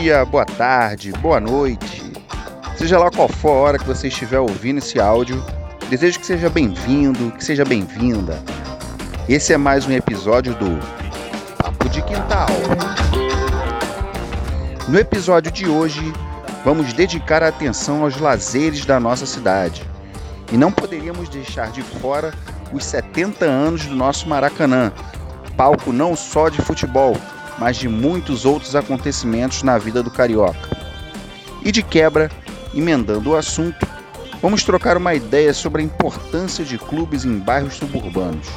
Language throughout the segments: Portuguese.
dia, boa tarde, boa noite. Seja lá qual for a hora que você estiver ouvindo esse áudio, desejo que seja bem-vindo, que seja bem-vinda. Esse é mais um episódio do Papo de Quintal. No episódio de hoje, vamos dedicar a atenção aos lazeres da nossa cidade. E não poderíamos deixar de fora os 70 anos do nosso Maracanã, palco não só de futebol, mas de muitos outros acontecimentos na vida do carioca. E de quebra, emendando o assunto, vamos trocar uma ideia sobre a importância de clubes em bairros suburbanos.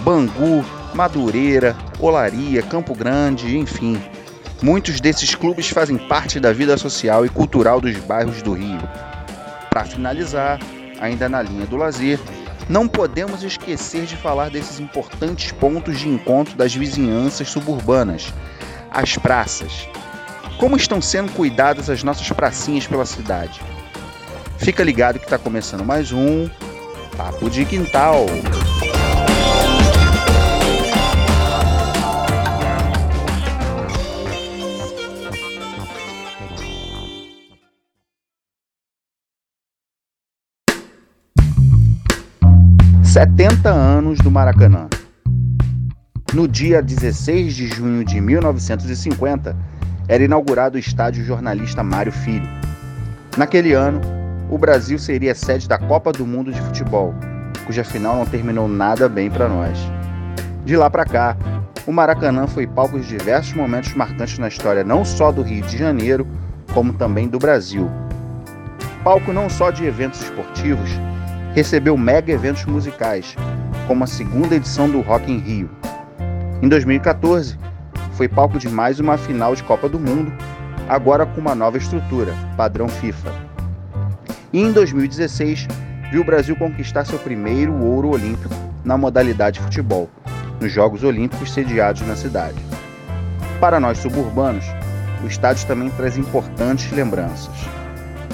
Bangu, Madureira, Olaria, Campo Grande, enfim. Muitos desses clubes fazem parte da vida social e cultural dos bairros do Rio. Para finalizar, ainda na linha do lazer, não podemos esquecer de falar desses importantes pontos de encontro das vizinhanças suburbanas, as praças. Como estão sendo cuidadas as nossas pracinhas pela cidade? Fica ligado que está começando mais um Papo de Quintal. 70 anos do Maracanã. No dia 16 de junho de 1950, era inaugurado o estádio jornalista Mário Filho. Naquele ano, o Brasil seria sede da Copa do Mundo de Futebol, cuja final não terminou nada bem para nós. De lá para cá, o Maracanã foi palco de diversos momentos marcantes na história não só do Rio de Janeiro, como também do Brasil. Palco não só de eventos esportivos, recebeu mega eventos musicais, como a segunda edição do Rock in Rio. Em 2014, foi palco de mais uma final de Copa do Mundo, agora com uma nova estrutura, padrão FIFA. E em 2016, viu o Brasil conquistar seu primeiro ouro olímpico na modalidade futebol, nos Jogos Olímpicos sediados na cidade. Para nós suburbanos, o estádio também traz importantes lembranças.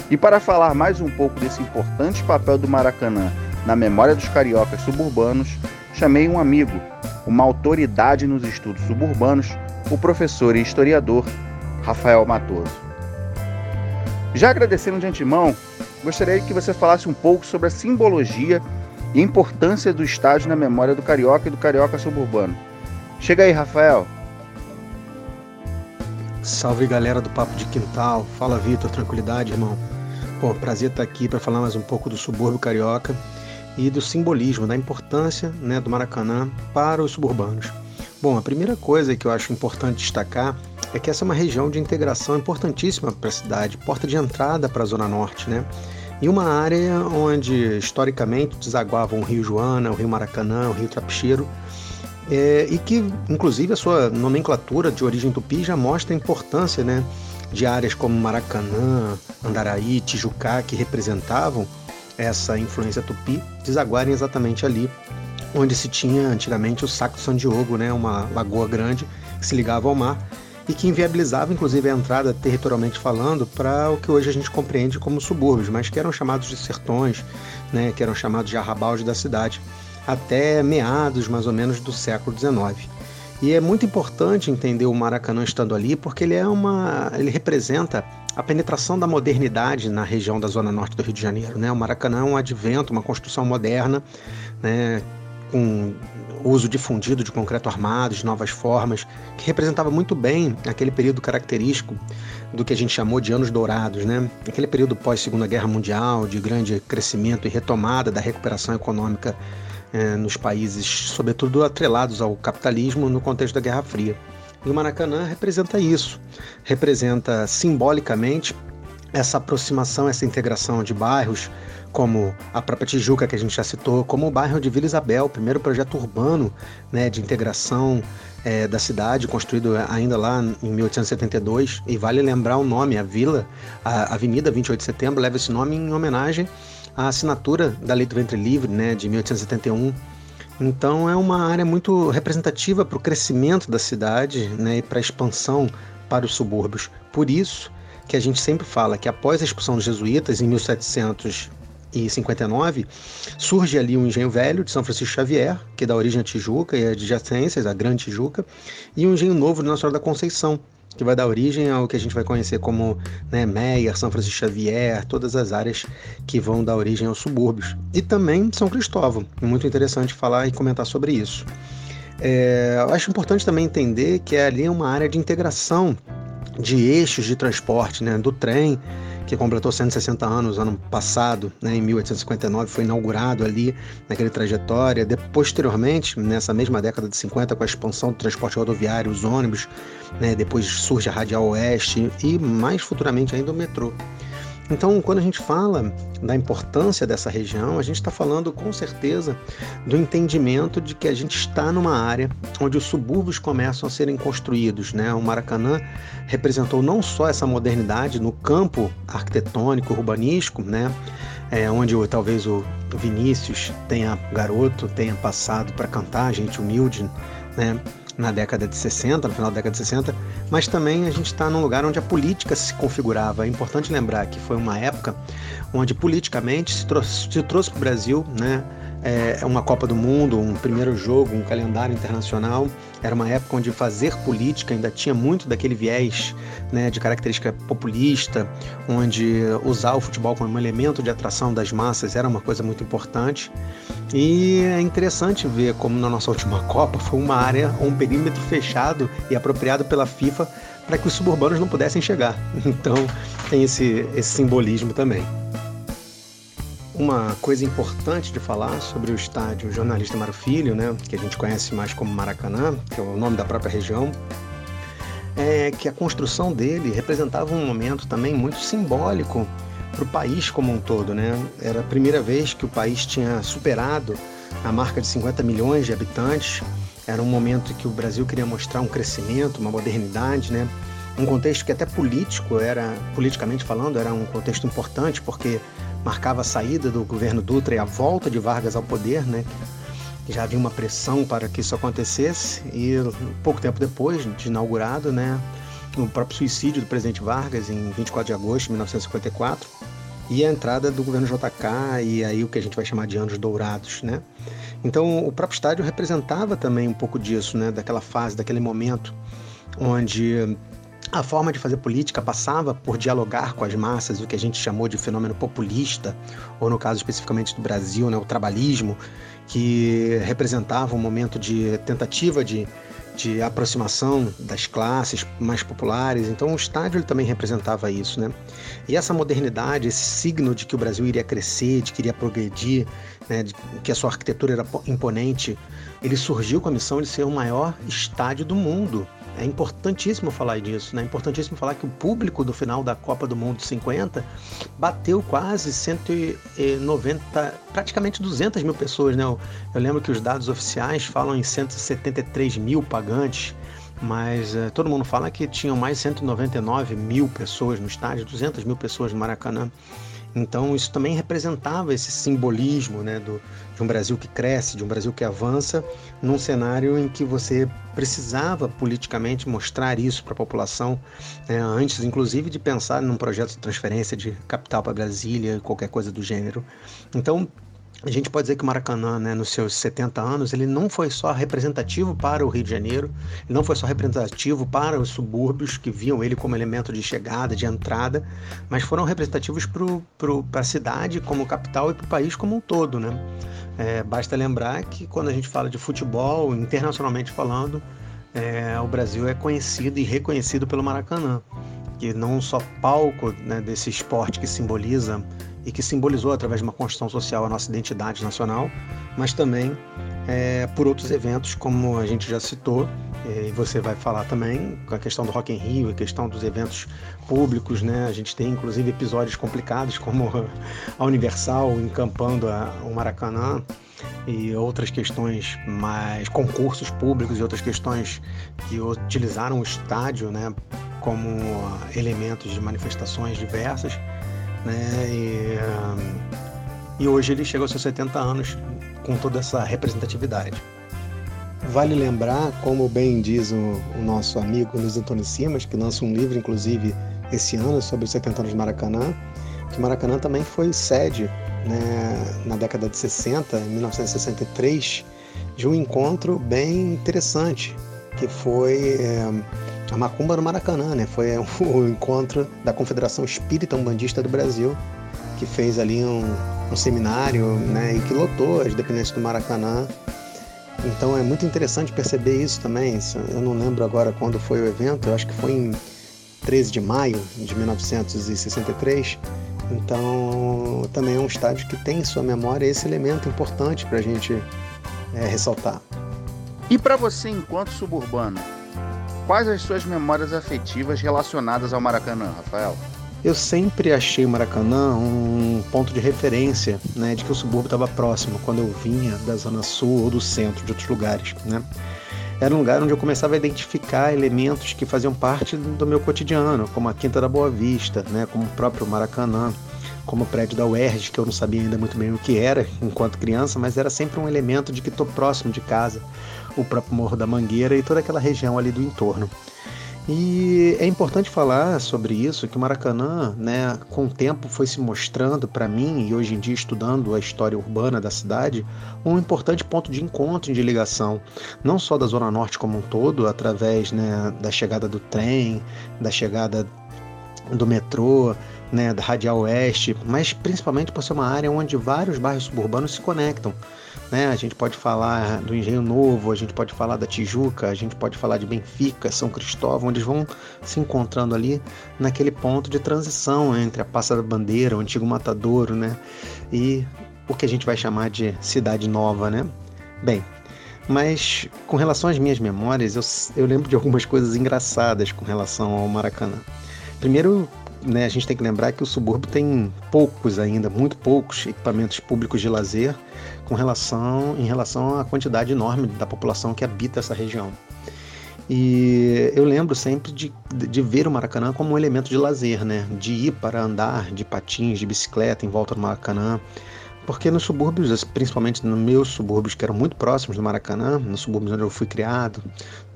E para falar mais um pouco desse importante papel do Maracanã na memória dos cariocas suburbanos, chamei um amigo, uma autoridade nos estudos suburbanos, o professor e historiador Rafael Matoso. Já agradecendo de antemão, gostaria que você falasse um pouco sobre a simbologia e importância do estádio na memória do carioca e do carioca suburbano. Chega aí, Rafael. Salve galera do Papo de Quintal. Fala, Vitor. Tranquilidade, irmão. Pô, prazer estar aqui para falar mais um pouco do subúrbio carioca e do simbolismo, da importância né, do Maracanã para os suburbanos. Bom, a primeira coisa que eu acho importante destacar é que essa é uma região de integração importantíssima para a cidade, porta de entrada para a Zona Norte, né? E uma área onde historicamente desaguavam o Rio Joana, o Rio Maracanã, o Rio Trapicheiro, é, e que, inclusive, a sua nomenclatura de origem tupi já mostra a importância né, de áreas como Maracanã, Andaraí, Tijucá, que representavam essa influência tupi, desaguarem exatamente ali onde se tinha antigamente o Saco São Diogo, né, uma lagoa grande que se ligava ao mar e que inviabilizava inclusive a entrada territorialmente falando para o que hoje a gente compreende como subúrbios, mas que eram chamados de sertões, né, que eram chamados de arrabaldes da cidade, até meados mais ou menos do século XIX. E é muito importante entender o Maracanã estando ali, porque ele é uma, ele representa a penetração da modernidade na região da zona norte do Rio de Janeiro, né? O Maracanã é um advento, uma construção moderna, né, com uso difundido de concreto armado, de novas formas, que representava muito bem aquele período característico do que a gente chamou de anos dourados, né? Aquele período pós Segunda Guerra Mundial, de grande crescimento e retomada da recuperação econômica é, nos países, sobretudo atrelados ao capitalismo no contexto da Guerra Fria. E o Maracanã representa isso, representa simbolicamente essa aproximação, essa integração de bairros, como a própria Tijuca, que a gente já citou, como o bairro de Vila Isabel, primeiro projeto urbano né, de integração é, da cidade, construído ainda lá em 1872. E vale lembrar o nome, a vila, a Avenida 28 de Setembro, leva esse nome em homenagem a assinatura da Lei do Ventre Livre, né, de 1871. Então é uma área muito representativa para o crescimento da cidade né, e para a expansão para os subúrbios. Por isso que a gente sempre fala que após a expulsão dos jesuítas em 1759, surge ali um engenho velho de São Francisco Xavier, que dá origem à Tijuca e adjacências, a Grande Tijuca, e um engenho novo de Nossa Senhora da Conceição, que vai dar origem ao que a gente vai conhecer como né, Meyer, São Francisco Xavier, todas as áreas que vão dar origem aos subúrbios. E também São Cristóvão. É muito interessante falar e comentar sobre isso. É, eu acho importante também entender que ali é uma área de integração de eixos de transporte, né, do trem, que completou 160 anos ano passado, né, em 1859, foi inaugurado ali naquele trajetória. De, posteriormente, nessa mesma década de 50, com a expansão do transporte rodoviário, os ônibus, né, depois surge a Radial Oeste e mais futuramente ainda o metrô. Então, quando a gente fala da importância dessa região, a gente está falando com certeza do entendimento de que a gente está numa área onde os subúrbios começam a serem construídos. Né? O Maracanã representou não só essa modernidade no campo arquitetônico, urbanístico, né? É, onde talvez o Vinícius tenha garoto, tenha passado para cantar, gente humilde, né? Na década de 60, no final da década de 60, mas também a gente está num lugar onde a política se configurava. É importante lembrar que foi uma época onde politicamente se trouxe, se trouxe para o Brasil né, é, uma Copa do Mundo, um primeiro jogo, um calendário internacional. Era uma época onde fazer política ainda tinha muito daquele viés né, de característica populista, onde usar o futebol como um elemento de atração das massas era uma coisa muito importante. E é interessante ver como na nossa última Copa foi uma área, um perímetro fechado e apropriado pela FIFA para que os suburbanos não pudessem chegar. Então tem esse, esse simbolismo também. Uma coisa importante de falar sobre o estádio Jornalista Mário Filho, né, que a gente conhece mais como Maracanã, que é o nome da própria região, é que a construção dele representava um momento também muito simbólico para o país como um todo. Né? Era a primeira vez que o país tinha superado a marca de 50 milhões de habitantes. Era um momento que o Brasil queria mostrar um crescimento, uma modernidade, né? um contexto que até político era, politicamente falando, era um contexto importante porque marcava a saída do governo Dutra e a volta de Vargas ao poder, né? Já havia uma pressão para que isso acontecesse e pouco tempo depois de inaugurado, né, o próprio suicídio do presidente Vargas em 24 de agosto de 1954 e a entrada do governo JK e aí o que a gente vai chamar de anos dourados, né? Então o próprio estádio representava também um pouco disso, né, daquela fase, daquele momento onde a forma de fazer política passava por dialogar com as massas, o que a gente chamou de fenômeno populista, ou no caso especificamente do Brasil, né, o trabalhismo, que representava um momento de tentativa de, de aproximação das classes mais populares. Então o estádio também representava isso, né? E essa modernidade, esse signo de que o Brasil iria crescer, de que iria progredir, né, de que a sua arquitetura era imponente, ele surgiu com a missão de ser o maior estádio do mundo. É importantíssimo falar disso, né? É importantíssimo falar que o público do final da Copa do Mundo 50 bateu quase 190, praticamente 200 mil pessoas, né? Eu, eu lembro que os dados oficiais falam em 173 mil pagantes, mas uh, todo mundo fala que tinham mais 199 mil pessoas no estádio, 200 mil pessoas no Maracanã. Então isso também representava esse simbolismo né, do, de um Brasil que cresce, de um Brasil que avança, num cenário em que você precisava politicamente mostrar isso para a população, né, antes inclusive de pensar num projeto de transferência de capital para Brasília, qualquer coisa do gênero. Então a gente pode dizer que o Maracanã, né, nos seus 70 anos, ele não foi só representativo para o Rio de Janeiro, ele não foi só representativo para os subúrbios que viam ele como elemento de chegada, de entrada, mas foram representativos para a cidade como capital e para o país como um todo. Né? É, basta lembrar que quando a gente fala de futebol, internacionalmente falando, é, o Brasil é conhecido e reconhecido pelo Maracanã, que não só palco né, desse esporte que simboliza e que simbolizou através de uma construção social a nossa identidade nacional, mas também é, por outros eventos, como a gente já citou, e você vai falar também com a questão do Rock in Rio, a questão dos eventos públicos, né? A gente tem inclusive episódios complicados como a Universal encampando a, o Maracanã e outras questões mais concursos públicos e outras questões que utilizaram o estádio, né, como elementos de manifestações diversas né? E, e hoje ele chega aos seus 70 anos com toda essa representatividade. Vale lembrar, como bem diz o, o nosso amigo Luiz Antônio Simas, que lança um livro, inclusive, esse ano sobre os 70 anos de Maracanã, que Maracanã também foi sede, né, na década de 60, em 1963, de um encontro bem interessante, que foi é, a macumba no Maracanã, né? Foi o encontro da Confederação Espírita Umbandista do Brasil, que fez ali um, um seminário, né? E que lotou as dependências do Maracanã. Então é muito interessante perceber isso também. Eu não lembro agora quando foi o evento, eu acho que foi em 13 de maio de 1963. Então também é um estádio que tem em sua memória esse elemento importante para a gente é, ressaltar. E para você, enquanto suburbano, quais as suas memórias afetivas relacionadas ao Maracanã, Rafael? Eu sempre achei o Maracanã um ponto de referência, né, de que o subúrbio estava próximo quando eu vinha da zona sul ou do centro de outros lugares, né? Era um lugar onde eu começava a identificar elementos que faziam parte do meu cotidiano, como a Quinta da Boa Vista, né, como o próprio Maracanã, como o prédio da UERJ, que eu não sabia ainda muito bem o que era enquanto criança, mas era sempre um elemento de que estou próximo de casa, o próprio Morro da Mangueira e toda aquela região ali do entorno. E é importante falar sobre isso, que o Maracanã, né, com o tempo foi se mostrando para mim, e hoje em dia estudando a história urbana da cidade, um importante ponto de encontro e de ligação, não só da Zona Norte como um todo, através né, da chegada do trem, da chegada do metrô, né, da Radial Oeste, mas principalmente por ser uma área onde vários bairros suburbanos se conectam. Né? A gente pode falar do Engenho Novo, a gente pode falar da Tijuca, a gente pode falar de Benfica, São Cristóvão, onde eles vão se encontrando ali naquele ponto de transição entre a Praça da Bandeira, o antigo Matadouro, né? E o que a gente vai chamar de Cidade Nova, né? Bem, mas com relação às minhas memórias, eu, eu lembro de algumas coisas engraçadas com relação ao Maracanã. Primeiro, né, a gente tem que lembrar que o subúrbio tem poucos ainda, muito poucos equipamentos públicos de lazer com relação, em relação à quantidade enorme da população que habita essa região. E eu lembro sempre de, de ver o Maracanã como um elemento de lazer, né? De ir para andar de patins, de bicicleta em volta do Maracanã. Porque nos subúrbios, principalmente nos meus subúrbios que eram muito próximos do Maracanã, nos subúrbios onde eu fui criado,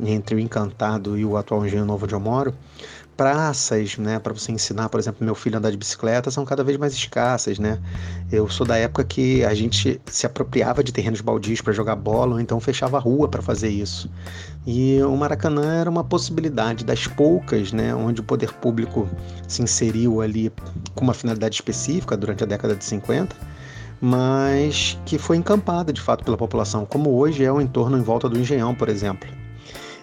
entre o Encantado e o atual Engenho Novo onde eu moro, praças, né, para você ensinar, por exemplo, meu filho a andar de bicicleta são cada vez mais escassas, né? Eu sou da época que a gente se apropriava de terrenos baldios para jogar bola, ou então fechava a rua para fazer isso. E o Maracanã era uma possibilidade das poucas, né, onde o poder público se inseriu ali com uma finalidade específica durante a década de 50 mas que foi encampada de fato pela população, como hoje é o entorno em volta do Engenhão, por exemplo.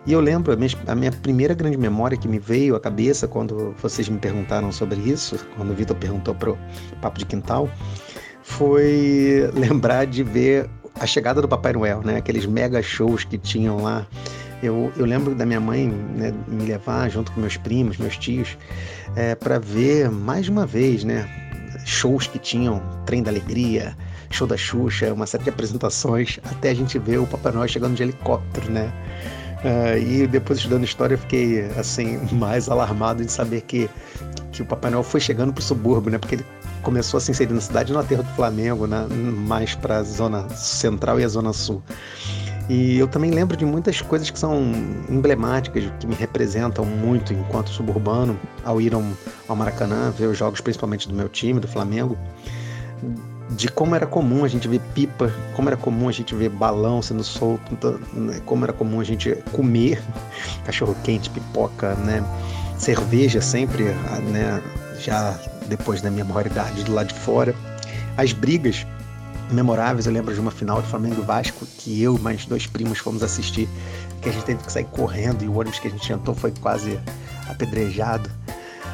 E eu lembro, a minha, primeira grande memória que me veio à cabeça quando vocês me perguntaram sobre isso, quando o Vitor perguntou para o Papo de Quintal, foi lembrar de ver a chegada do Papai Noel, né? Aqueles mega shows que tinham lá. Eu, eu lembro da minha mãe né, me levar junto com meus primos, meus tios, é, para ver mais uma vez, né? Shows que tinham Trem da Alegria, Show da Xuxa, uma série de apresentações, até a gente ver o Papai Noel chegando de helicóptero, né? Uh, e depois estudando história eu fiquei assim mais alarmado em saber que, que o Papai Noel foi chegando para o subúrbio, né? Porque ele começou a se inserir na cidade no aterro do Flamengo, né? mais para a zona central e a zona sul. E eu também lembro de muitas coisas que são emblemáticas, que me representam muito enquanto suburbano, ao ir ao Maracanã, ver os jogos principalmente do meu time, do Flamengo de como era comum a gente ver pipa, como era comum a gente ver balão sendo solto, né? como era comum a gente comer cachorro quente, pipoca, né? Cerveja sempre, né? Já depois da minha maioridade do lado de fora. As brigas memoráveis, eu lembro de uma final de Flamengo Vasco que eu e mais dois primos fomos assistir, que a gente teve que sair correndo e o ônibus que a gente entrou foi quase apedrejado.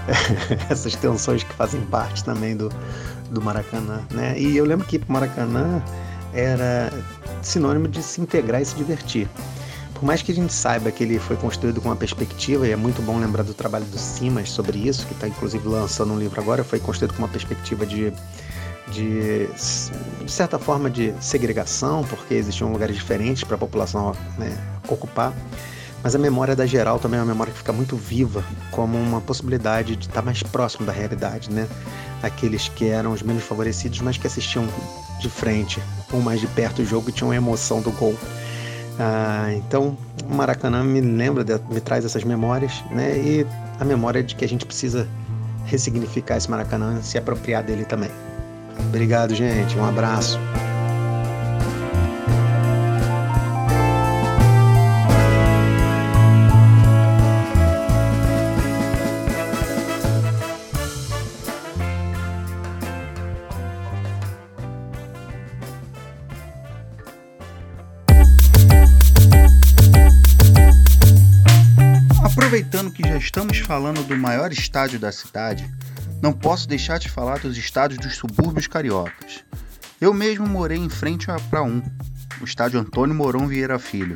Essas tensões que fazem parte também do, do Maracanã, né? E eu lembro que Maracanã era sinônimo de se integrar e se divertir. Por mais que a gente saiba que ele foi construído com uma perspectiva, e é muito bom lembrar do trabalho do Simas sobre isso, que está inclusive lançando um livro agora, foi construído com uma perspectiva de, de, de certa forma, de segregação, porque existiam lugares diferentes para a população né, ocupar. Mas a memória da geral também é uma memória que fica muito viva, como uma possibilidade de estar mais próximo da realidade, né? Aqueles que eram os menos favorecidos, mas que assistiam de frente ou mais de perto o jogo e tinham a emoção do gol. Ah, então, o Maracanã me lembra, de, me traz essas memórias, né? E a memória de que a gente precisa ressignificar esse Maracanã, se apropriar dele também. Obrigado, gente. Um abraço. Falando do maior estádio da cidade, não posso deixar de falar dos estádios dos subúrbios cariocas. Eu mesmo morei em frente para um, o estádio Antônio Mourão Vieira Filho.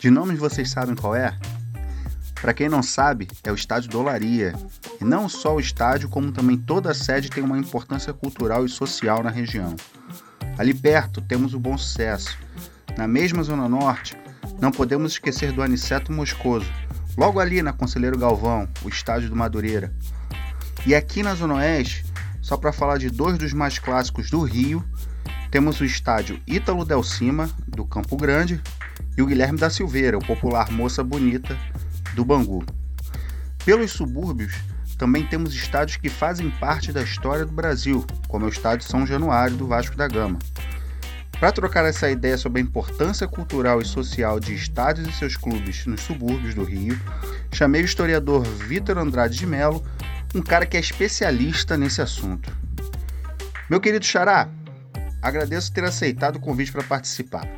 De nomes vocês sabem qual é? Para quem não sabe, é o estádio Dolaria. E não só o estádio, como também toda a sede tem uma importância cultural e social na região. Ali perto temos o Bom Sucesso. Na mesma Zona Norte, não podemos esquecer do Aniceto Moscoso, logo ali na Conselheiro Galvão, o estádio do Madureira. E aqui na Zona Oeste, só para falar de dois dos mais clássicos do Rio, temos o estádio Ítalo Del Cima, do Campo Grande, e o Guilherme da Silveira, o popular Moça Bonita, do Bangu. Pelos subúrbios, também temos estádios que fazem parte da história do Brasil, como é o Estádio São Januário do Vasco da Gama. Para trocar essa ideia sobre a importância cultural e social de estádios e seus clubes nos subúrbios do Rio, chamei o historiador Vitor Andrade de Mello, um cara que é especialista nesse assunto. Meu querido Xará, agradeço ter aceitado o convite para participar.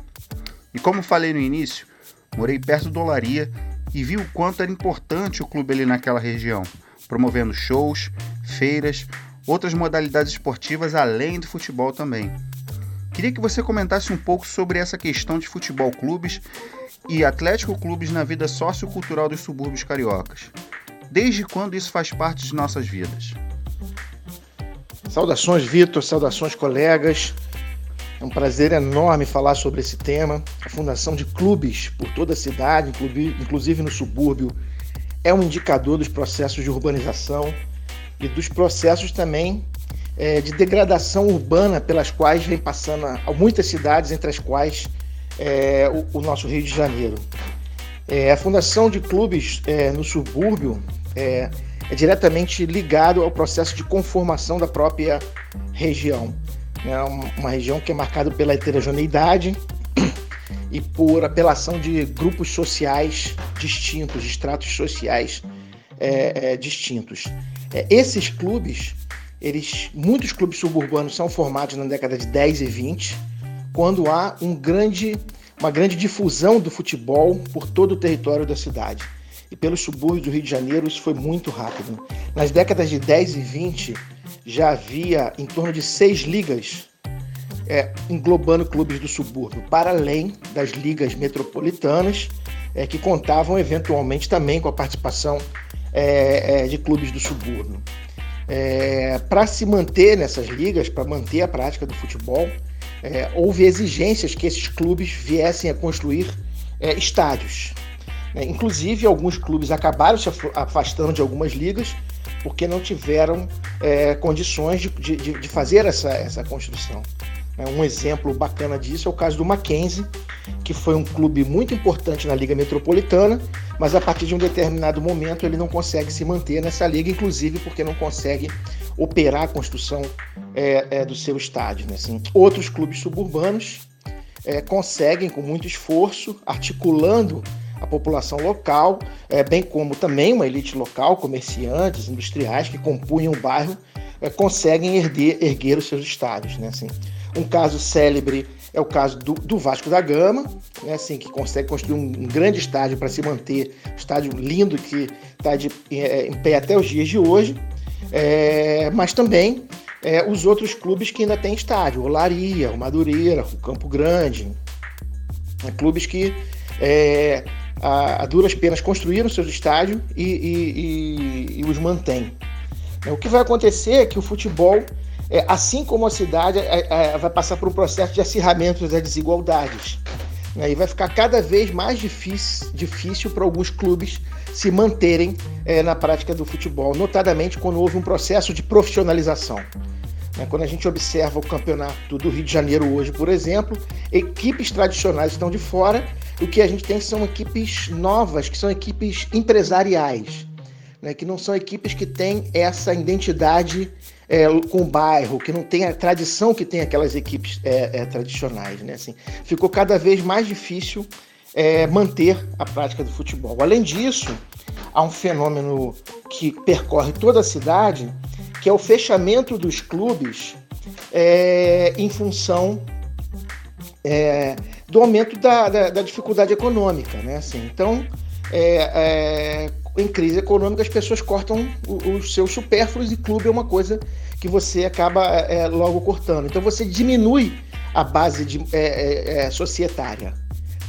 E como falei no início, morei perto do Olaria e vi o quanto era importante o clube ali naquela região, promovendo shows, feiras, outras modalidades esportivas além do futebol também. Queria que você comentasse um pouco sobre essa questão de futebol clubes e Atlético clubes na vida sociocultural dos subúrbios cariocas. Desde quando isso faz parte de nossas vidas? Saudações, Vitor, saudações, colegas. É um prazer enorme falar sobre esse tema. A fundação de clubes por toda a cidade, inclusive no subúrbio, é um indicador dos processos de urbanização e dos processos também é, de degradação urbana pelas quais vem passando muitas cidades, entre as quais é, o, o, nosso Rio de Janeiro. É, a fundação de clubes é, no subúrbio é, é diretamente ligado ao processo de conformação da própria região. É uma região que é marcada pela heterogeneidade e por apelação de grupos sociais distintos, estratos sociais é, distintos. Esses clubes, eles, muitos clubes suburbanos são formados na década de 10 e 20, quando há um grande, uma grande difusão do futebol por todo o território da cidade. E pelos subúrbios do Rio de Janeiro isso foi muito rápido. Nas décadas de 10 e 20, já havia em torno de seis ligas é, englobando clubes do subúrbio, para além das ligas metropolitanas, é, que contavam eventualmente também com a participação é, é de clubes do subúrbio. É, para se manter nessas ligas, para manter a prática do futebol, é, houve exigências que esses clubes viessem a construir estádios. inclusive, alguns clubes acabaram se afastando de algumas ligas porque não tiveram é, condições de, de, de, fazer essa, essa construção. É, um exemplo bacana disso é o caso do Mackenzie, que foi um clube muito importante na Liga Metropolitana, mas a partir de um determinado momento ele não consegue se manter nessa liga, inclusive porque não consegue operar a construção é, é, do seu estádio. Né? Assim, outros clubes suburbanos é, conseguem, com muito esforço, articulando a população local, é, bem como também uma elite local, comerciantes, industriais que compunham o bairro, é, conseguem erguer, erguer, os seus estádios. Né? Assim, um caso célebre é o caso do, do Vasco da Gama, né? assim, que consegue construir um, um grande estádio para se manter, estádio lindo que está é, em pé até os dias de hoje, é, mas também é, os outros clubes que ainda têm estádio, o Laria, o Madureira, o Campo Grande, né? clubes que é, a, a duras penas construíram seus estádios e, e, e, e os mantêm. É, o que vai acontecer é que o futebol, é, assim como a cidade, é, é, vai passar por um processo de acirramento das desigualdades. Né, e vai ficar cada vez mais difícil, difícil para alguns clubes se manterem é, na prática do futebol, notadamente quando houve um processo de profissionalização. Né, quando a gente observa o campeonato do Rio de Janeiro hoje, por exemplo, equipes tradicionais estão de fora o que a gente tem são equipes novas, que são equipes empresariais, né, que não são equipes que têm essa identidade é, com o bairro, que não tem a tradição que tem aquelas equipes é, é, tradicionais. Né? Assim, ficou cada vez mais difícil é, manter a prática do futebol. Além disso, há um fenômeno que percorre toda a cidade, que é o fechamento dos clubes é, em função é, do aumento da, da, da, dificuldade econômica, né? Assim, então, em crise econômica as pessoas cortam os seus supérfluos e clube é uma coisa que você acaba é, logo cortando. Então você diminui a base de, é, é, é societária.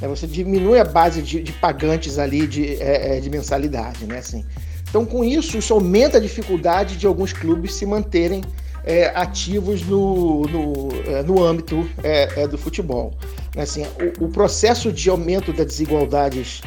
Né? Você diminui a base de, de pagantes ali de, é, é, de mensalidade. Né? Assim, então, com isso, isso aumenta a dificuldade de alguns clubes se manterem é, ativos no, no, é, no âmbito é, do futebol. Né? Assim, o, o, processo de aumento das desigualdades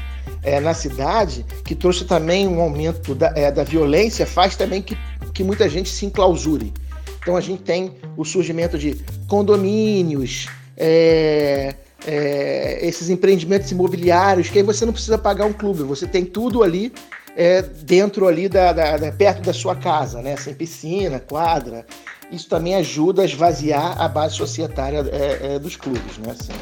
na cidade, que trouxe também um aumento da, da violência, faz também que, que muita gente se enclausure. Então, a gente tem o surgimento de condomínios, é, é, esses empreendimentos imobiliários, que aí você não precisa pagar um clube, você tem tudo ali é, dentro ali da, da, da, perto da sua casa, né? Sem piscina, quadra. Isso também ajuda a esvaziar a base societária é, é, dos clubes, né? Assim.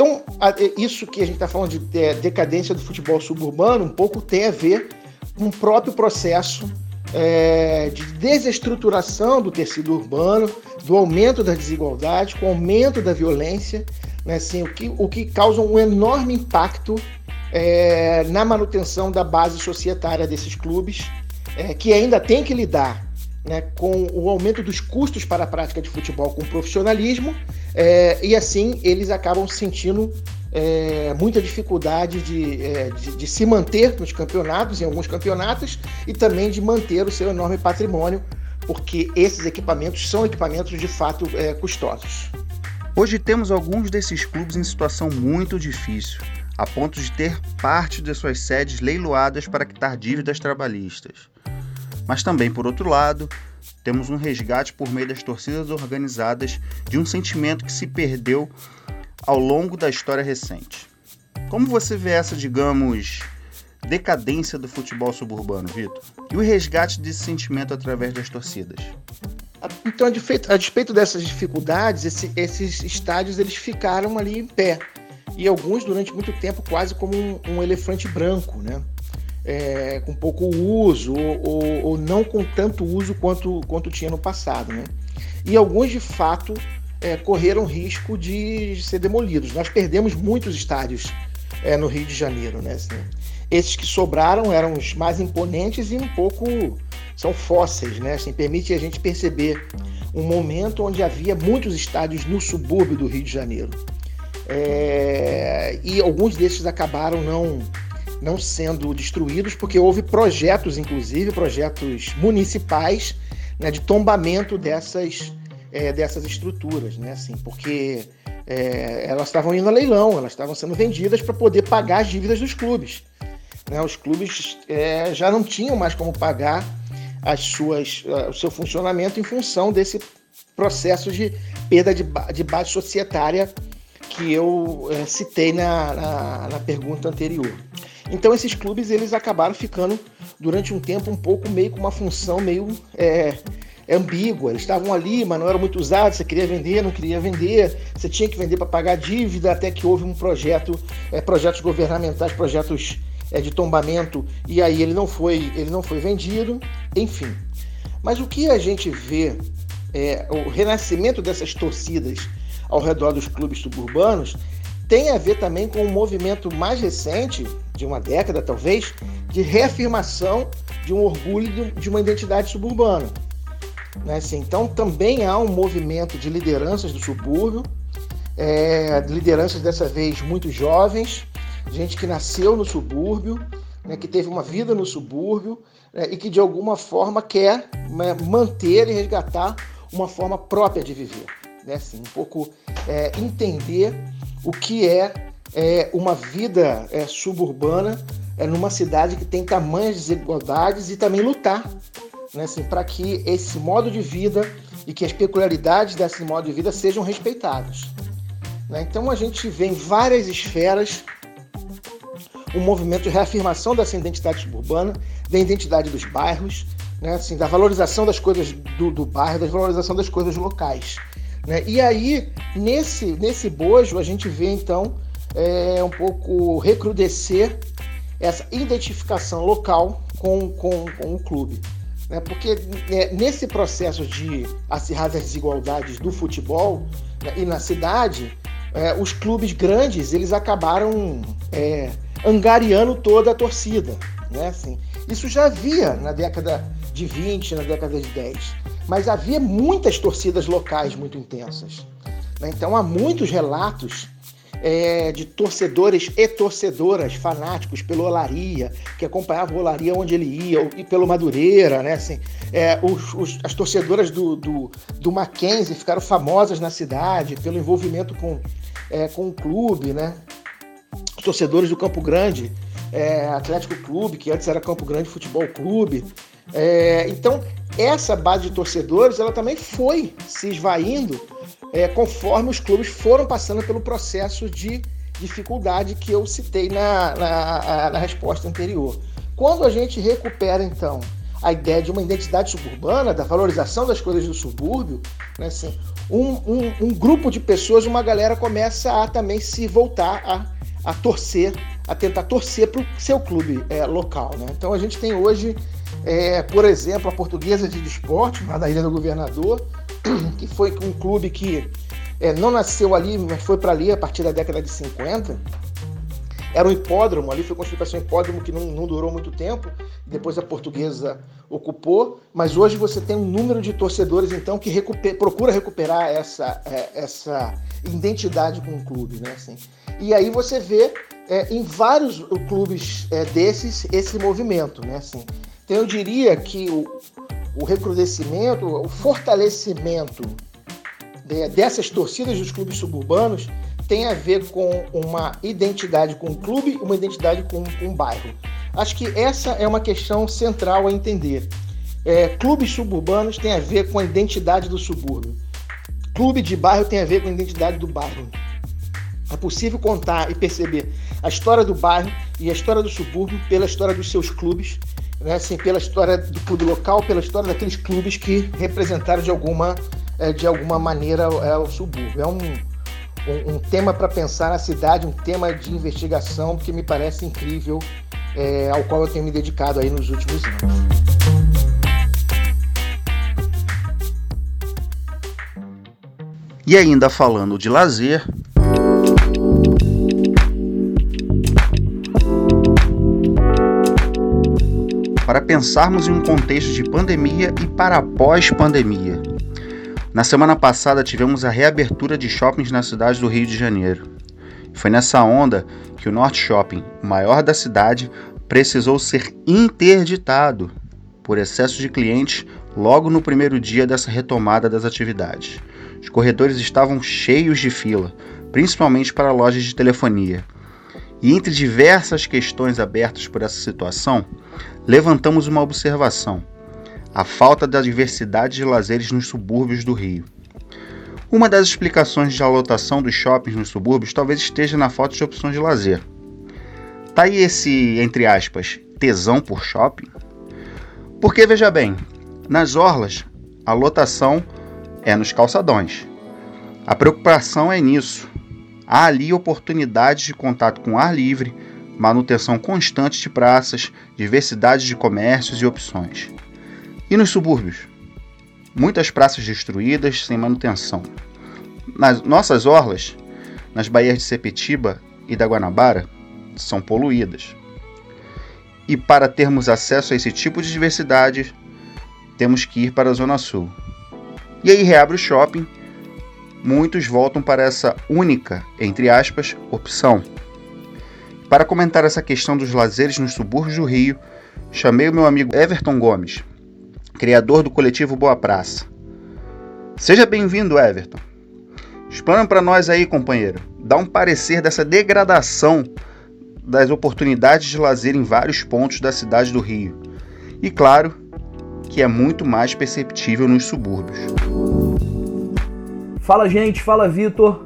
Então, é, isso que a gente está falando de é, decadência do futebol suburbano, um pouco tem a ver com o próprio processo é, de desestruturação do tecido urbano, do aumento das desigualdades, com o aumento da violência, né, assim, o, que, o que causa um enorme impacto é, na manutenção da base societária desses clubes, é, que ainda tem que lidar né, com o aumento dos custos para a prática de futebol com profissionalismo, é, e assim eles acabam sentindo é, muita dificuldade de, é, de, de, se manter nos campeonatos, em alguns campeonatos, e também de manter o seu enorme patrimônio, porque esses equipamentos são equipamentos de fato é, custosos. Hoje temos alguns desses clubes em situação muito difícil a ponto de ter parte de suas sedes leiloadas para quitar dívidas trabalhistas. Mas também, por outro lado, temos um resgate por meio das torcidas organizadas de um sentimento que se perdeu ao longo da história recente. Como você vê essa, digamos, decadência do futebol suburbano, Vitor? E o resgate desse sentimento através das torcidas? Então, a despeito, a despeito dessas dificuldades, esse, esses estádios eles ficaram ali em pé e alguns durante muito tempo quase como um, um elefante branco, né? É, com pouco uso ou, ou, não com tanto uso quanto, quanto tinha no passado, né? E alguns de fato é, correram risco de ser demolidos. Nós perdemos muitos estádios é, no Rio de Janeiro, né? Assim, esses que sobraram eram os mais imponentes e um pouco são fósseis, né? Assim, permite a gente perceber um momento onde havia muitos estádios no subúrbio do Rio de Janeiro. É, e alguns desses acabaram não, não sendo destruídos, porque houve projetos, inclusive, projetos municipais né, de tombamento dessas, é, dessas estruturas, né, assim, porque é, elas estavam indo a leilão, elas estavam sendo vendidas para poder pagar as dívidas dos clubes. Né, os clubes é, já não tinham mais como pagar as suas, o seu funcionamento em função desse processo de perda de, de base societária que eu é, citei na, na, na, pergunta anterior. Então esses clubes eles acabaram ficando durante um tempo um pouco meio com uma função meio é, ambígua. Eles estavam ali, mas não eram muito usados. Você queria vender, não queria vender. Você tinha que vender para pagar dívida, até que houve um projeto, é, projetos governamentais, projetos é, de tombamento, e aí ele não foi, ele não foi vendido. Enfim. Mas o que a gente vê é o renascimento dessas torcidas ao redor dos clubes suburbanos tem a ver também com um movimento mais recente, de uma década talvez, de reafirmação de um orgulho de uma identidade suburbana. Né? Assim, então também há um movimento de lideranças do subúrbio, é, lideranças dessa vez muito jovens, gente que nasceu no subúrbio, né, que teve uma vida no subúrbio né, e que de alguma forma quer né, manter e resgatar uma forma própria de viver né? Assim, um pouco é, entender o que é, é uma vida é, suburbana é, numa cidade que tem tamanhas desigualdades e também lutar né? assim, para que esse modo de vida e que as peculiaridades desse modo de vida sejam respeitadas. Né? Então a gente vê em várias esferas um movimento de reafirmação dessa identidade suburbana, da identidade dos bairros, né? assim, da valorização das coisas do, do bairro, da valorização das coisas locais. Né? E aí, nesse, nesse bojo, a gente vê então é, um pouco recrudescer essa identificação local com, com, com o clube. Né? Porque é, nesse processo de acirrar as desigualdades do futebol né, e na cidade, é, os clubes grandes eles acabaram é, angariando toda a torcida. Né? Assim, Isso já havia na década de 20, na década de 10. Mas havia muitas torcidas locais muito intensas. Né? Então há muitos relatos é, de torcedores e torcedoras fanáticos pelo Olaria, que acompanhavam o Olaria onde ele ia, e pelo Madureira, né? Assim, é, os, os, as torcedoras do, do, do Mackenzie ficaram famosas na cidade pelo envolvimento com, é, com o clube, né? Os torcedores do Campo Grande, é, Atlético Clube, que antes era Campo Grande Futebol Clube. É, então, essa base de torcedores, ela também foi se esvaindo é, conforme os clubes foram passando pelo processo de dificuldade que eu citei na, na, na resposta anterior. Quando a gente recupera, então, a ideia de uma identidade suburbana, da valorização das coisas do subúrbio, né, assim, um, um, um, grupo de pessoas, uma galera começa a também se voltar a, a torcer, a tentar torcer para o seu clube é, local. Né? Então a gente tem hoje, é, por exemplo, a Portuguesa de Desporto, lá da Ilha do Governador, que foi um clube que é, não nasceu ali, mas foi para ali a partir da década de 50. Era um hipódromo, ali foi construído para ser um hipódromo que não, não durou muito tempo, depois a portuguesa ocupou, mas hoje você tem um número de torcedores então que procura recuperar essa, é, essa identidade com o clube. Né, assim. E aí você vê é, em vários clubes é, desses esse movimento. Né, assim. Então eu diria que o, o recrudescimento, o fortalecimento dessas torcidas dos clubes suburbanos tem a ver com uma identidade com o clube, uma identidade com, com o bairro. Acho que essa é uma questão central a entender. É, clubes suburbanos tem a ver com a identidade do subúrbio. Clube de bairro tem a ver com a identidade do bairro. É possível contar e perceber a história do bairro e a história do subúrbio pela história dos seus clubes né, assim, pela história do clube local, pela história daqueles clubes que representaram de alguma, é, de alguma maneira é, o subúrbio. É um, um, um tema para pensar na cidade, um tema de investigação que me parece incrível, é, ao qual eu tenho me dedicado aí nos últimos anos. E ainda falando de lazer, para pensarmos em um contexto de pandemia e para pós-pandemia. Na semana passada tivemos a reabertura de shoppings na cidade do Rio de Janeiro. Foi nessa onda que o Norte Shopping, o maior da cidade, precisou ser interditado por excesso de clientes logo no primeiro dia dessa retomada das atividades. Os corredores estavam cheios de fila, principalmente para lojas de telefonia. E entre diversas questões abertas por essa situação, levantamos uma observação: a falta da diversidade de lazeres nos subúrbios do Rio. Uma das explicações de lotação dos shoppings nos subúrbios talvez esteja na falta de opções de lazer. Tá aí esse, entre aspas, tesão por shopping? Porque veja bem, nas orlas a lotação é nos calçadões. A preocupação é nisso. Há ali oportunidades de contato com ar livre, manutenção constante de praças, diversidade de comércios e opções. E nos subúrbios? Muitas praças destruídas, sem manutenção. Nas nossas orlas, nas baías de Sepetiba e da Guanabara, são poluídas. E para termos acesso a esse tipo de diversidade, temos que ir para a Zona Sul. E aí reabre o shopping, muitos voltam para essa única, entre aspas, opção para comentar essa questão dos lazeres nos subúrbios do Rio, chamei o meu amigo Everton Gomes, criador do coletivo Boa Praça. Seja bem-vindo, Everton. Explana para nós aí, companheiro. Dá um parecer dessa degradação das oportunidades de lazer em vários pontos da cidade do Rio. E claro, que é muito mais perceptível nos subúrbios. Fala, gente. Fala, Vitor.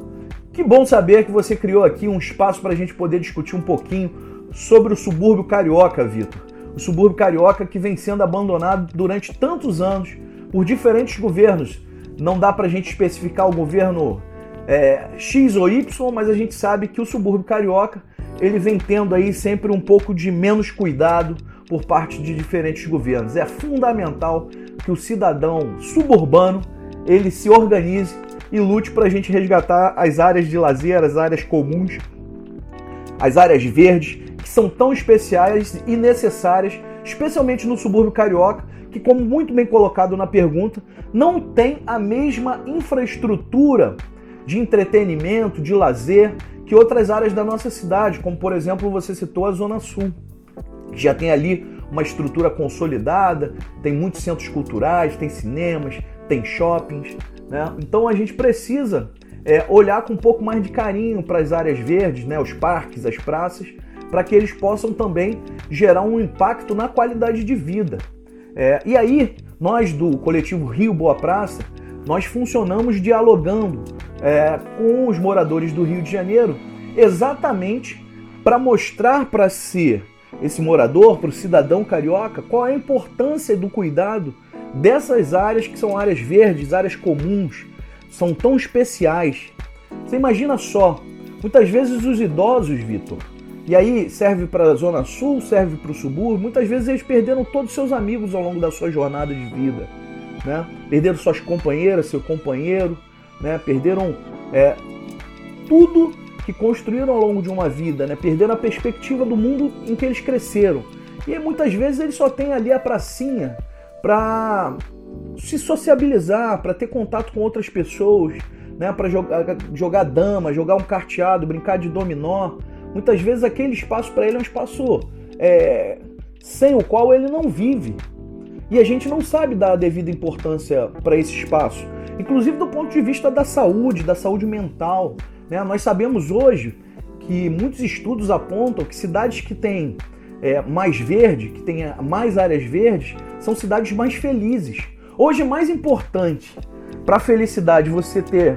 Que bom saber que você criou aqui um espaço para a gente poder discutir um pouquinho sobre o subúrbio carioca, Vitor. O subúrbio carioca que vem sendo abandonado durante tantos anos por diferentes governos. Não dá para a gente especificar o governo é, X ou Y, mas a gente sabe que o subúrbio carioca ele vem tendo aí sempre um pouco de menos cuidado por parte de diferentes governos. É fundamental que o cidadão suburbano ele se organize e lute para a gente resgatar as áreas de lazer, as áreas comuns, as áreas verdes, que são tão especiais e necessárias especialmente no subúrbio carioca, que, como muito bem colocado na pergunta, não tem a mesma infraestrutura de entretenimento, de lazer, que outras áreas da nossa cidade, como por exemplo você citou a Zona Sul. Já tem ali uma estrutura consolidada, tem muitos centros culturais, tem cinemas, tem shoppings. Né? Então a gente precisa é, olhar com um pouco mais de carinho para as áreas verdes, né? os parques, as praças, para que eles possam também gerar um impacto na qualidade de vida. É, e aí, nós do coletivo Rio Boa Praça, nós funcionamos dialogando é, com os moradores do Rio de Janeiro exatamente para mostrar para si, esse morador, para o cidadão carioca, qual é a importância do cuidado dessas áreas que são áreas verdes, áreas comuns, são tão especiais. Você imagina só, muitas vezes os idosos, Vitor, e aí serve para a Zona Sul, serve para o subúrbio, muitas vezes eles perderam todos os seus amigos ao longo da sua jornada de vida. Né? Perderam suas companheiras, seu companheiro, né? perderam é, tudo que construíram ao longo de uma vida, né? perderam a perspectiva do mundo em que eles cresceram. E muitas vezes eles só têm ali a pracinha para se sociabilizar, para ter contato com outras pessoas, né? para jogar, jogar dama, jogar um carteado, brincar de dominó. Muitas vezes aquele espaço para ele é um espaço é, sem o qual ele não vive. E a gente não sabe dar a devida importância para esse espaço, inclusive do ponto de vista da saúde, da saúde mental. Né? Nós sabemos hoje que muitos estudos apontam que cidades que têm é, mais verde, que têm mais áreas verdes, são cidades mais felizes. Hoje é mais importante para a felicidade você ter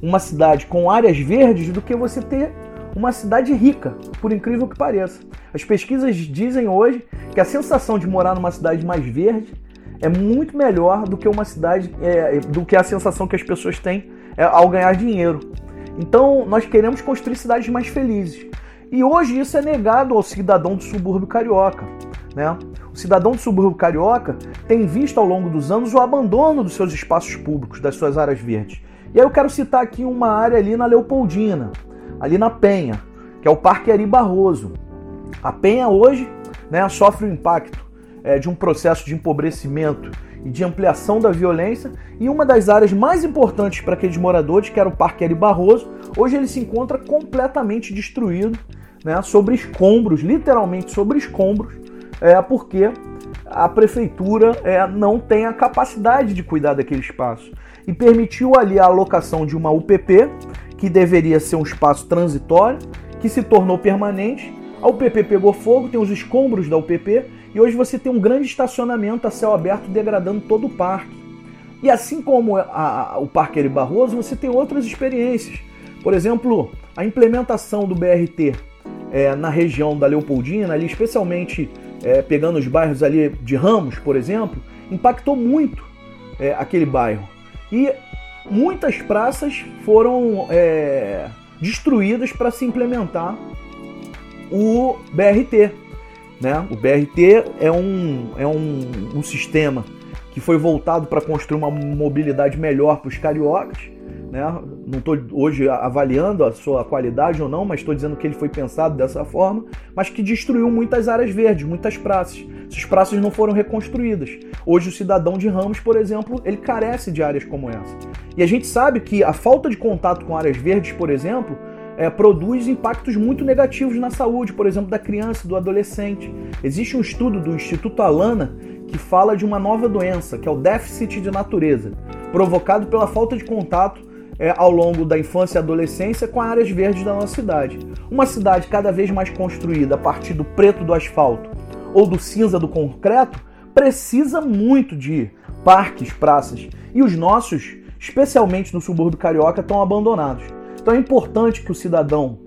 uma cidade com áreas verdes do que você ter uma cidade rica, por incrível que pareça. As pesquisas dizem hoje que a sensação de morar numa cidade mais verde é muito melhor do que uma cidade, é, do que a sensação que as pessoas têm é, ao ganhar dinheiro. Então, nós queremos construir cidades mais felizes. E hoje isso é negado ao cidadão do subúrbio carioca. Né? O cidadão do subúrbio carioca tem visto ao longo dos anos o abandono dos seus espaços públicos, das suas áreas verdes. E aí eu quero citar aqui uma área ali na Leopoldina, ali na Penha, que é o Parque Ari Barroso. A Penha hoje né, sofre o impacto é, de um processo de empobrecimento e de ampliação da violência, e uma das áreas mais importantes para aqueles moradores, que era o Parque Ari Barroso, hoje ele se encontra completamente destruído, né, sobre escombros, literalmente sobre escombros, é, porque a prefeitura é, não tem a capacidade de cuidar daquele espaço e permitiu ali a alocação de uma UPP, que deveria ser um espaço transitório, que se tornou permanente. A UPP pegou fogo, tem os escombros da UPP e hoje você tem um grande estacionamento a céu aberto degradando todo o parque. E assim como a, a, o Parque Eri Barroso, você tem outras experiências. Por exemplo, a implementação do BRT é, na região da Leopoldina, ali especialmente é, pegando os bairros ali de Ramos, por exemplo, impactou muito é, aquele bairro. E muitas praças foram é, destruídas para se implementar o BRT. Né? O BRT é um, é um, um sistema que foi voltado para construir uma mobilidade melhor para os cariocas né? Não estou hoje avaliando a sua qualidade ou não, mas estou dizendo que ele foi pensado dessa forma, mas que destruiu muitas áreas verdes, muitas praças. Essas praças não foram reconstruídas. Hoje o cidadão de Ramos, por exemplo, ele carece de áreas como essa. E a gente sabe que a falta de contato com áreas verdes, por exemplo, é, produz impactos muito negativos na saúde, por exemplo, da criança do adolescente. Existe um estudo do Instituto Alana que fala de uma nova doença, que é o déficit de natureza, provocado pela falta de contato é, ao longo da infância e adolescência com áreas verdes da nossa cidade. Uma cidade cada vez mais construída a partir do preto do asfalto ou do cinza do concreto precisa muito de parques, praças. E os nossos, especialmente no subúrbio carioca, estão abandonados. Então é importante que o cidadão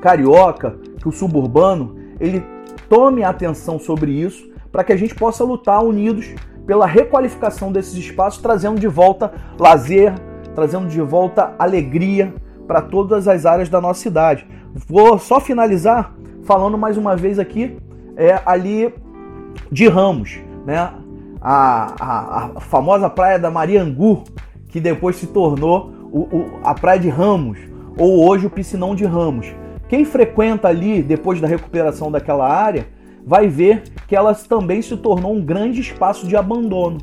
carioca, que o suburbano, ele tome atenção sobre isso para que a gente possa lutar unidos pela requalificação desses espaços, trazendo de volta lazer, trazendo de volta alegria para todas as áreas da nossa cidade. Vou só finalizar falando mais uma vez aqui é ali de Ramos, né? A, a, a famosa praia da Mariangu, que depois se tornou o, o, a praia de Ramos, ou hoje o piscinão de Ramos. Quem frequenta ali depois da recuperação daquela área vai ver que ela também se tornou um grande espaço de abandono.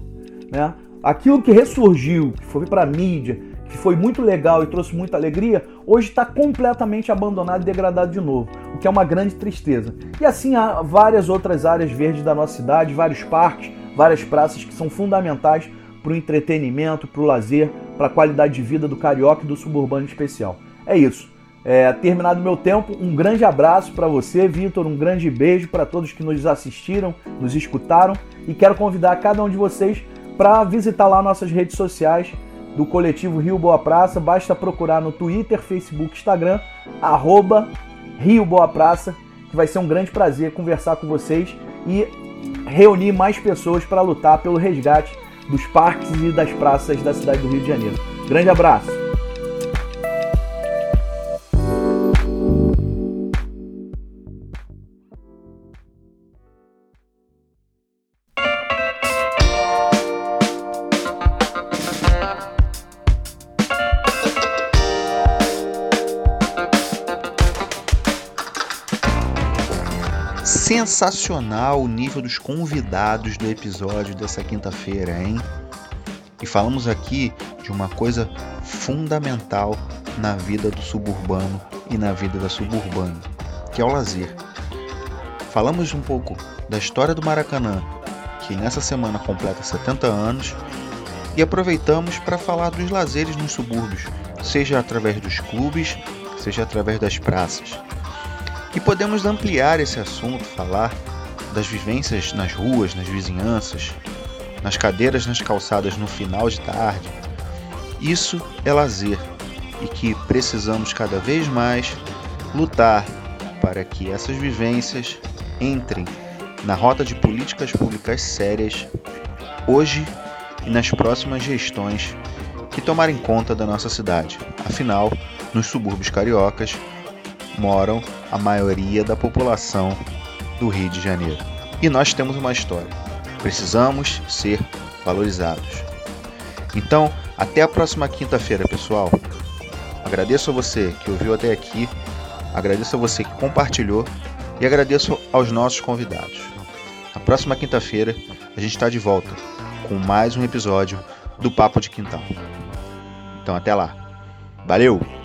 Né? Aquilo que ressurgiu, que foi para a mídia, que foi muito legal e trouxe muita alegria, hoje está completamente abandonado e degradado de novo, o que é uma grande tristeza. E assim há várias outras áreas verdes da nossa cidade, vários parques, várias praças que são fundamentais para o entretenimento, para o lazer, para a qualidade de vida do carioca e do suburbano especial. É isso. É, terminado meu tempo, um grande abraço para você, Vitor, um grande beijo para todos que nos assistiram, nos escutaram e quero convidar cada um de vocês para visitar lá nossas redes sociais do coletivo Rio Boa Praça. Basta procurar no Twitter, Facebook, Instagram, arroba Rio Boa Praça, que vai ser um grande prazer conversar com vocês e reunir mais pessoas para lutar pelo resgate dos parques e das praças da cidade do Rio de Janeiro. Grande abraço! Sensacional o nível dos convidados do episódio dessa quinta-feira, hein? E falamos aqui de uma coisa fundamental na vida do suburbano e na vida da suburbana, que é o lazer. Falamos um pouco da história do Maracanã, que nessa semana completa 70 anos, e aproveitamos para falar dos lazeres nos subúrbios, seja através dos clubes, seja através das praças. E podemos ampliar esse assunto, falar das vivências nas ruas, nas vizinhanças, nas cadeiras nas calçadas no final de tarde. Isso é lazer e que precisamos cada vez mais lutar para que essas vivências entrem na rota de políticas públicas sérias hoje e nas próximas gestões que tomarem conta da nossa cidade. Afinal, nos subúrbios cariocas, moram a maioria da população do Rio de Janeiro. E nós temos uma história. Precisamos ser valorizados. Então, até a próxima quinta-feira, pessoal. Agradeço a você que ouviu até aqui, agradeço a você que compartilhou e agradeço aos nossos convidados. Na próxima quinta-feira, a gente está de volta com mais um episódio do Papo de Quintal. Então, até lá. Valeu!